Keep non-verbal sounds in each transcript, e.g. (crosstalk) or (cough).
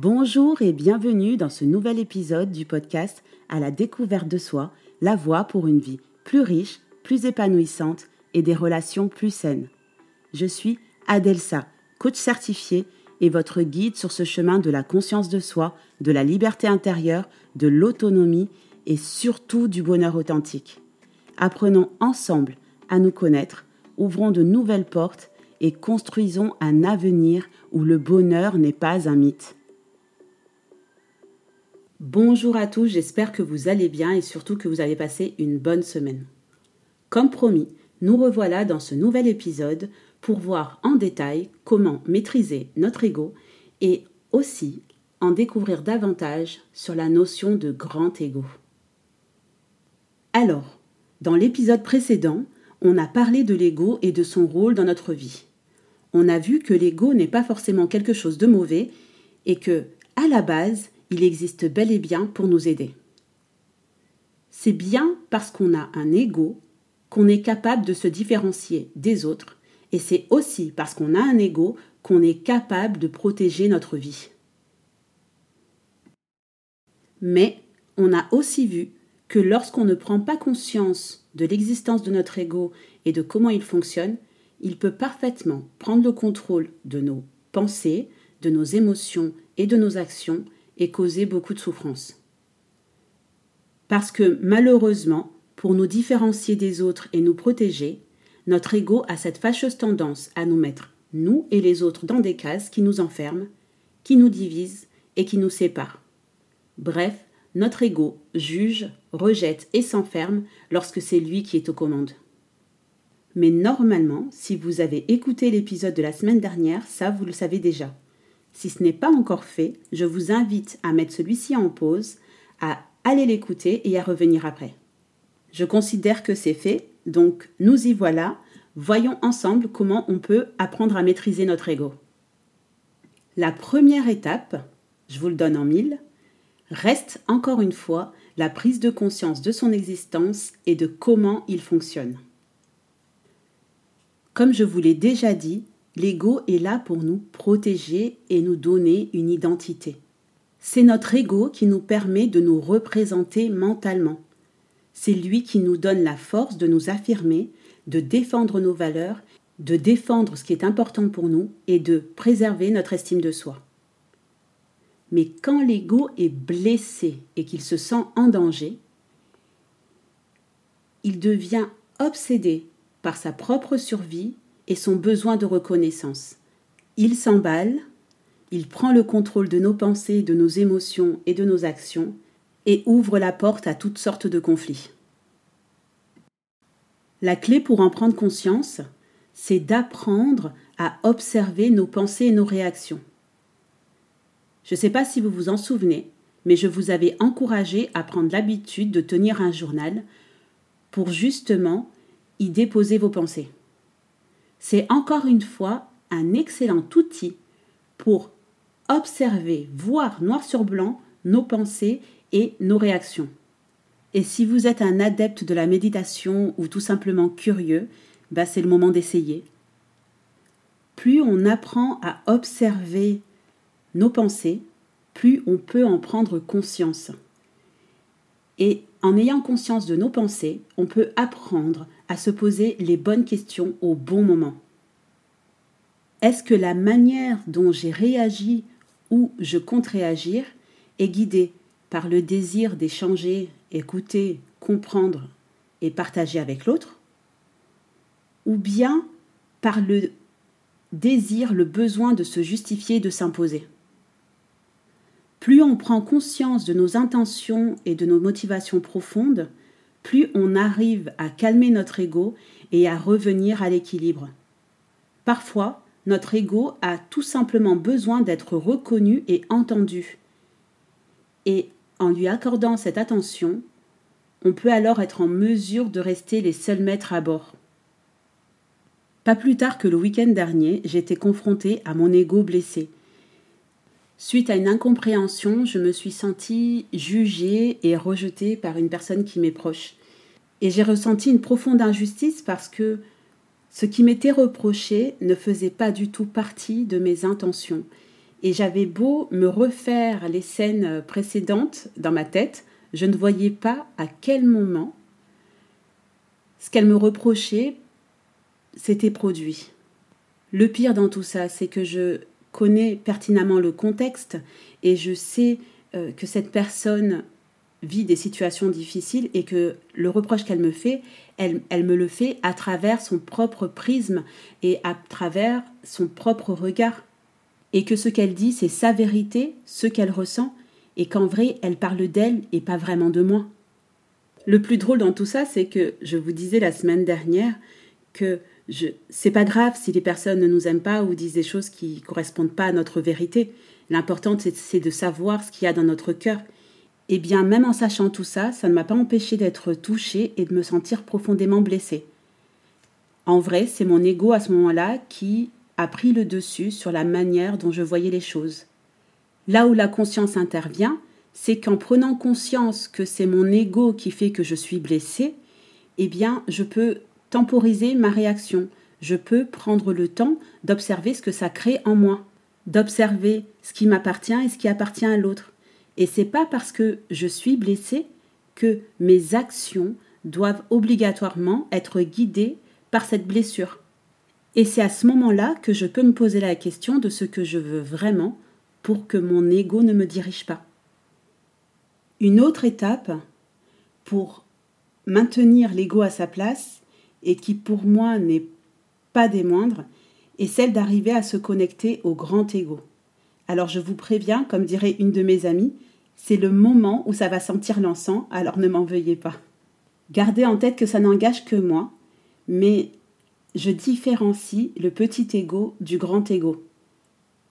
Bonjour et bienvenue dans ce nouvel épisode du podcast À la découverte de soi, la voie pour une vie plus riche, plus épanouissante et des relations plus saines. Je suis Adelsa, coach certifié et votre guide sur ce chemin de la conscience de soi, de la liberté intérieure, de l'autonomie et surtout du bonheur authentique. Apprenons ensemble à nous connaître, ouvrons de nouvelles portes et construisons un avenir où le bonheur n'est pas un mythe. Bonjour à tous, j'espère que vous allez bien et surtout que vous avez passé une bonne semaine. Comme promis, nous revoilà dans ce nouvel épisode pour voir en détail comment maîtriser notre ego et aussi en découvrir davantage sur la notion de grand ego. Alors, dans l'épisode précédent, on a parlé de l'ego et de son rôle dans notre vie. On a vu que l'ego n'est pas forcément quelque chose de mauvais et que, à la base, il existe bel et bien pour nous aider. C'est bien parce qu'on a un ego qu'on est capable de se différencier des autres, et c'est aussi parce qu'on a un ego qu'on est capable de protéger notre vie. Mais on a aussi vu que lorsqu'on ne prend pas conscience de l'existence de notre ego et de comment il fonctionne, il peut parfaitement prendre le contrôle de nos pensées, de nos émotions et de nos actions et causer beaucoup de souffrance. Parce que malheureusement, pour nous différencier des autres et nous protéger, notre ego a cette fâcheuse tendance à nous mettre, nous et les autres, dans des cases qui nous enferment, qui nous divisent et qui nous séparent. Bref, notre ego juge, rejette et s'enferme lorsque c'est lui qui est aux commandes. Mais normalement, si vous avez écouté l'épisode de la semaine dernière, ça vous le savez déjà. Si ce n'est pas encore fait, je vous invite à mettre celui-ci en pause, à aller l'écouter et à revenir après. Je considère que c'est fait, donc nous y voilà. Voyons ensemble comment on peut apprendre à maîtriser notre ego. La première étape, je vous le donne en mille, reste encore une fois la prise de conscience de son existence et de comment il fonctionne. Comme je vous l'ai déjà dit, L'ego est là pour nous protéger et nous donner une identité. C'est notre ego qui nous permet de nous représenter mentalement. C'est lui qui nous donne la force de nous affirmer, de défendre nos valeurs, de défendre ce qui est important pour nous et de préserver notre estime de soi. Mais quand l'ego est blessé et qu'il se sent en danger, il devient obsédé par sa propre survie et son besoin de reconnaissance. Il s'emballe, il prend le contrôle de nos pensées, de nos émotions et de nos actions, et ouvre la porte à toutes sortes de conflits. La clé pour en prendre conscience, c'est d'apprendre à observer nos pensées et nos réactions. Je ne sais pas si vous vous en souvenez, mais je vous avais encouragé à prendre l'habitude de tenir un journal pour justement y déposer vos pensées. C'est encore une fois un excellent outil pour observer, voir noir sur blanc nos pensées et nos réactions. Et si vous êtes un adepte de la méditation ou tout simplement curieux, bah c'est le moment d'essayer. Plus on apprend à observer nos pensées, plus on peut en prendre conscience. Et en ayant conscience de nos pensées, on peut apprendre à se poser les bonnes questions au bon moment. Est-ce que la manière dont j'ai réagi ou je compte réagir est guidée par le désir d'échanger, écouter, comprendre et partager avec l'autre? Ou bien par le désir, le besoin de se justifier, de s'imposer? Plus on prend conscience de nos intentions et de nos motivations profondes, plus on arrive à calmer notre ego et à revenir à l'équilibre. Parfois, notre ego a tout simplement besoin d'être reconnu et entendu. Et en lui accordant cette attention, on peut alors être en mesure de rester les seuls maîtres à bord. Pas plus tard que le week-end dernier, j'étais confrontée à mon ego blessé. Suite à une incompréhension, je me suis sentie jugée et rejetée par une personne qui m'est proche. Et j'ai ressenti une profonde injustice parce que ce qui m'était reproché ne faisait pas du tout partie de mes intentions. Et j'avais beau me refaire les scènes précédentes dans ma tête, je ne voyais pas à quel moment ce qu'elle me reprochait s'était produit. Le pire dans tout ça, c'est que je connais pertinemment le contexte et je sais euh, que cette personne vit des situations difficiles et que le reproche qu'elle me fait, elle, elle, me le fait à travers son propre prisme et à travers son propre regard. Et que ce qu'elle dit, c'est sa vérité, ce qu'elle ressent, et qu'en vrai, elle parle d'elle et pas vraiment de moi. Le plus drôle dans tout ça, c'est que je vous disais la semaine dernière que je, c'est pas grave si les personnes ne nous aiment pas ou disent des choses qui correspondent pas à notre vérité. L'important, c'est de savoir ce qu'il y a dans notre cœur eh bien, même en sachant tout ça, ça ne m'a pas empêché d'être touchée et de me sentir profondément blessée. En vrai, c'est mon ego à ce moment-là qui a pris le dessus sur la manière dont je voyais les choses. Là où la conscience intervient, c'est qu'en prenant conscience que c'est mon ego qui fait que je suis blessée, eh bien, je peux temporiser ma réaction. Je peux prendre le temps d'observer ce que ça crée en moi, d'observer ce qui m'appartient et ce qui appartient à l'autre. Et c'est pas parce que je suis blessée que mes actions doivent obligatoirement être guidées par cette blessure. Et c'est à ce moment-là que je peux me poser la question de ce que je veux vraiment pour que mon ego ne me dirige pas. Une autre étape pour maintenir l'ego à sa place et qui pour moi n'est pas des moindres est celle d'arriver à se connecter au grand ego. Alors je vous préviens, comme dirait une de mes amies, c'est le moment où ça va sentir l'encens, alors ne m'en veuillez pas. Gardez en tête que ça n'engage que moi, mais je différencie le petit ego du grand ego.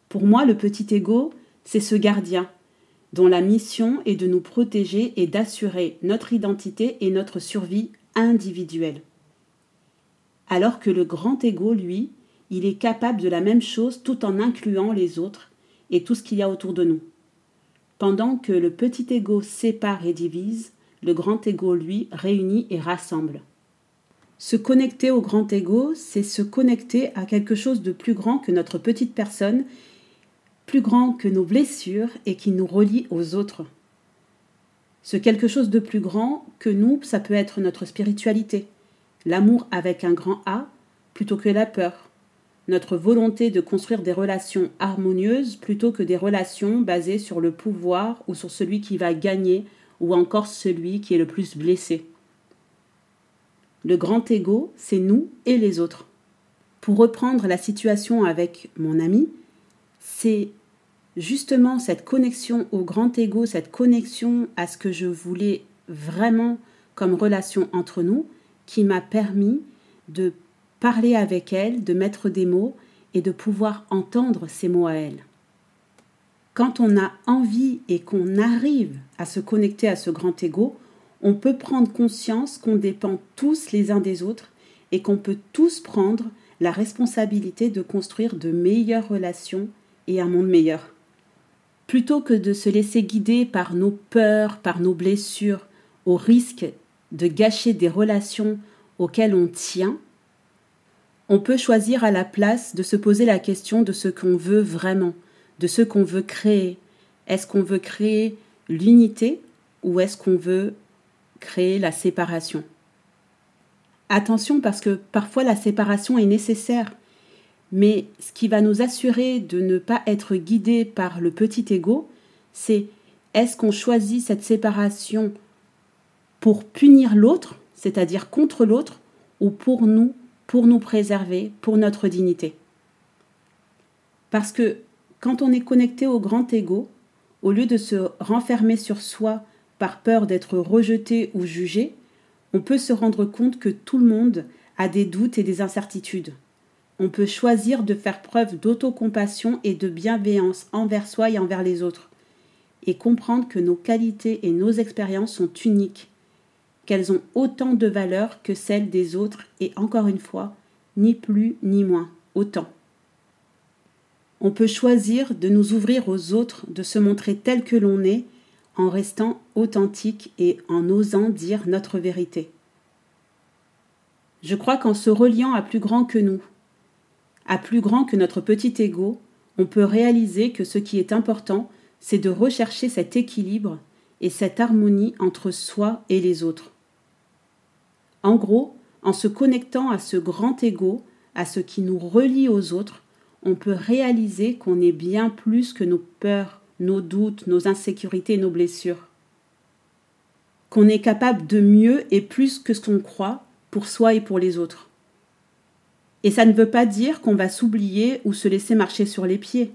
Pour moi, le petit ego, c'est ce gardien dont la mission est de nous protéger et d'assurer notre identité et notre survie individuelle. Alors que le grand ego, lui, il est capable de la même chose tout en incluant les autres et tout ce qu'il y a autour de nous. Pendant que le petit ego sépare et divise, le grand ego, lui, réunit et rassemble. Se connecter au grand ego, c'est se connecter à quelque chose de plus grand que notre petite personne, plus grand que nos blessures et qui nous relie aux autres. Ce quelque chose de plus grand que nous, ça peut être notre spiritualité, l'amour avec un grand A plutôt que la peur, notre volonté de construire des relations harmonieuses plutôt que des relations basées sur le pouvoir ou sur celui qui va gagner ou encore celui qui est le plus blessé. Le grand ego, c'est nous et les autres. Pour reprendre la situation avec mon ami, c'est justement cette connexion au grand ego, cette connexion à ce que je voulais vraiment comme relation entre nous, qui m'a permis de parler avec elle, de mettre des mots et de pouvoir entendre ces mots à elle. Quand on a envie et qu'on arrive à se connecter à ce grand ego, on peut prendre conscience qu'on dépend tous les uns des autres et qu'on peut tous prendre la responsabilité de construire de meilleures relations et un monde meilleur. Plutôt que de se laisser guider par nos peurs, par nos blessures, au risque de gâcher des relations auxquelles on tient, on peut choisir à la place de se poser la question de ce qu'on veut vraiment, de ce qu'on veut créer. Est-ce qu'on veut créer l'unité ou est-ce qu'on veut créer la séparation? Attention parce que parfois la séparation est nécessaire, mais ce qui va nous assurer de ne pas être guidé par le petit ego, c'est est-ce qu'on choisit cette séparation pour punir l'autre, c'est-à-dire contre l'autre, ou pour nous pour nous préserver, pour notre dignité. Parce que quand on est connecté au grand ego, au lieu de se renfermer sur soi par peur d'être rejeté ou jugé, on peut se rendre compte que tout le monde a des doutes et des incertitudes. On peut choisir de faire preuve d'autocompassion et de bienveillance envers soi et envers les autres, et comprendre que nos qualités et nos expériences sont uniques qu'elles ont autant de valeur que celles des autres et encore une fois, ni plus ni moins, autant. On peut choisir de nous ouvrir aux autres, de se montrer tel que l'on est, en restant authentique et en osant dire notre vérité. Je crois qu'en se reliant à plus grand que nous, à plus grand que notre petit ego, on peut réaliser que ce qui est important, c'est de rechercher cet équilibre et cette harmonie entre soi et les autres. En gros, en se connectant à ce grand ego, à ce qui nous relie aux autres, on peut réaliser qu'on est bien plus que nos peurs, nos doutes, nos insécurités, nos blessures. Qu'on est capable de mieux et plus que ce qu'on croit pour soi et pour les autres. Et ça ne veut pas dire qu'on va s'oublier ou se laisser marcher sur les pieds,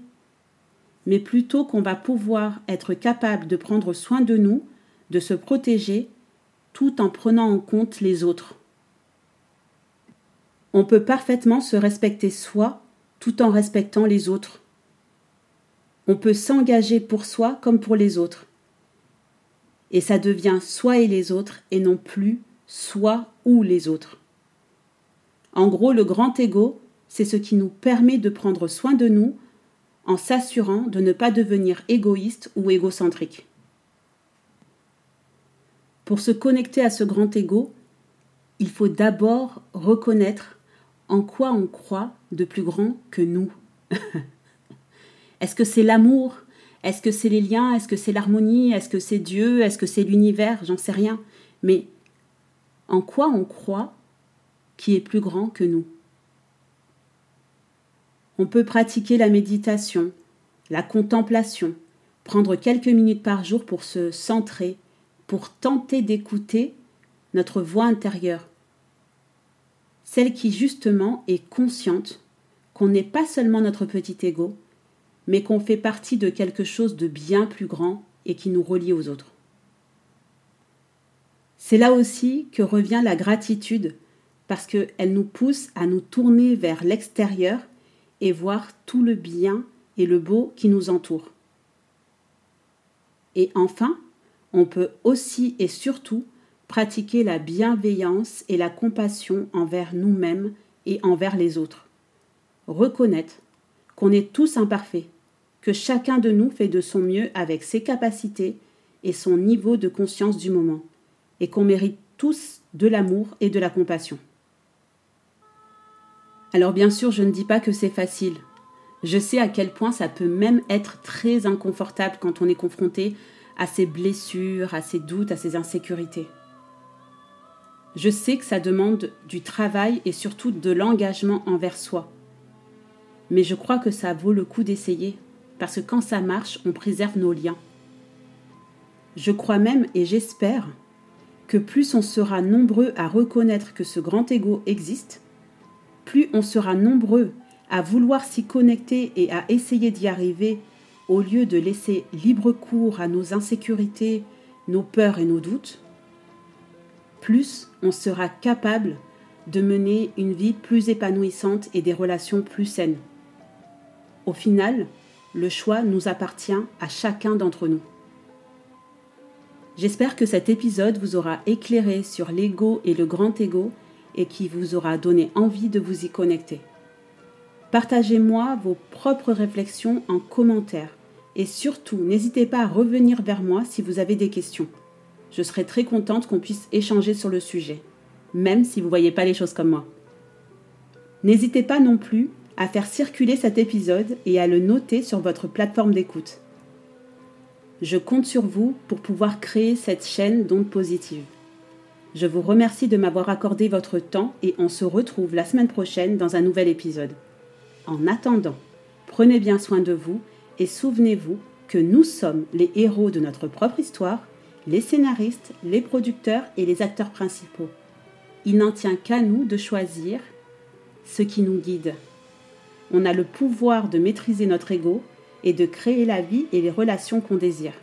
mais plutôt qu'on va pouvoir être capable de prendre soin de nous, de se protéger, tout en prenant en compte les autres. On peut parfaitement se respecter soi tout en respectant les autres. On peut s'engager pour soi comme pour les autres. Et ça devient soi et les autres et non plus soi ou les autres. En gros, le grand ego, c'est ce qui nous permet de prendre soin de nous en s'assurant de ne pas devenir égoïste ou égocentrique. Pour se connecter à ce grand ego, il faut d'abord reconnaître en quoi on croit de plus grand que nous. (laughs) Est-ce que c'est l'amour? Est-ce que c'est les liens? Est-ce que c'est l'harmonie? Est-ce que c'est Dieu? Est-ce que c'est l'univers? J'en sais rien. Mais en quoi on croit qui est plus grand que nous? On peut pratiquer la méditation, la contemplation, prendre quelques minutes par jour pour se centrer, pour tenter d'écouter notre voix intérieure, celle qui justement est consciente qu'on n'est pas seulement notre petit ego, mais qu'on fait partie de quelque chose de bien plus grand et qui nous relie aux autres. C'est là aussi que revient la gratitude, parce qu'elle nous pousse à nous tourner vers l'extérieur et voir tout le bien et le beau qui nous entoure. Et enfin, on peut aussi et surtout pratiquer la bienveillance et la compassion envers nous-mêmes et envers les autres. Reconnaître qu'on est tous imparfaits, que chacun de nous fait de son mieux avec ses capacités et son niveau de conscience du moment, et qu'on mérite tous de l'amour et de la compassion. Alors bien sûr, je ne dis pas que c'est facile. Je sais à quel point ça peut même être très inconfortable quand on est confronté à ses blessures, à ses doutes, à ses insécurités. Je sais que ça demande du travail et surtout de l'engagement envers soi. Mais je crois que ça vaut le coup d'essayer, parce que quand ça marche, on préserve nos liens. Je crois même et j'espère que plus on sera nombreux à reconnaître que ce grand ego existe, plus on sera nombreux à vouloir s'y connecter et à essayer d'y arriver au lieu de laisser libre cours à nos insécurités, nos peurs et nos doutes, plus on sera capable de mener une vie plus épanouissante et des relations plus saines. Au final, le choix nous appartient à chacun d'entre nous. J'espère que cet épisode vous aura éclairé sur l'ego et le grand ego et qui vous aura donné envie de vous y connecter. Partagez-moi vos propres réflexions en commentaire et surtout n'hésitez pas à revenir vers moi si vous avez des questions je serais très contente qu'on puisse échanger sur le sujet, même si vous ne voyez pas les choses comme moi. N'hésitez pas non plus à faire circuler cet épisode et à le noter sur votre plateforme d'écoute. Je compte sur vous pour pouvoir créer cette chaîne d'ondes positives. Je vous remercie de m'avoir accordé votre temps et on se retrouve la semaine prochaine dans un nouvel épisode. En attendant, prenez bien soin de vous et souvenez-vous que nous sommes les héros de notre propre histoire les scénaristes, les producteurs et les acteurs principaux. Il n'en tient qu'à nous de choisir ce qui nous guide. On a le pouvoir de maîtriser notre ego et de créer la vie et les relations qu'on désire.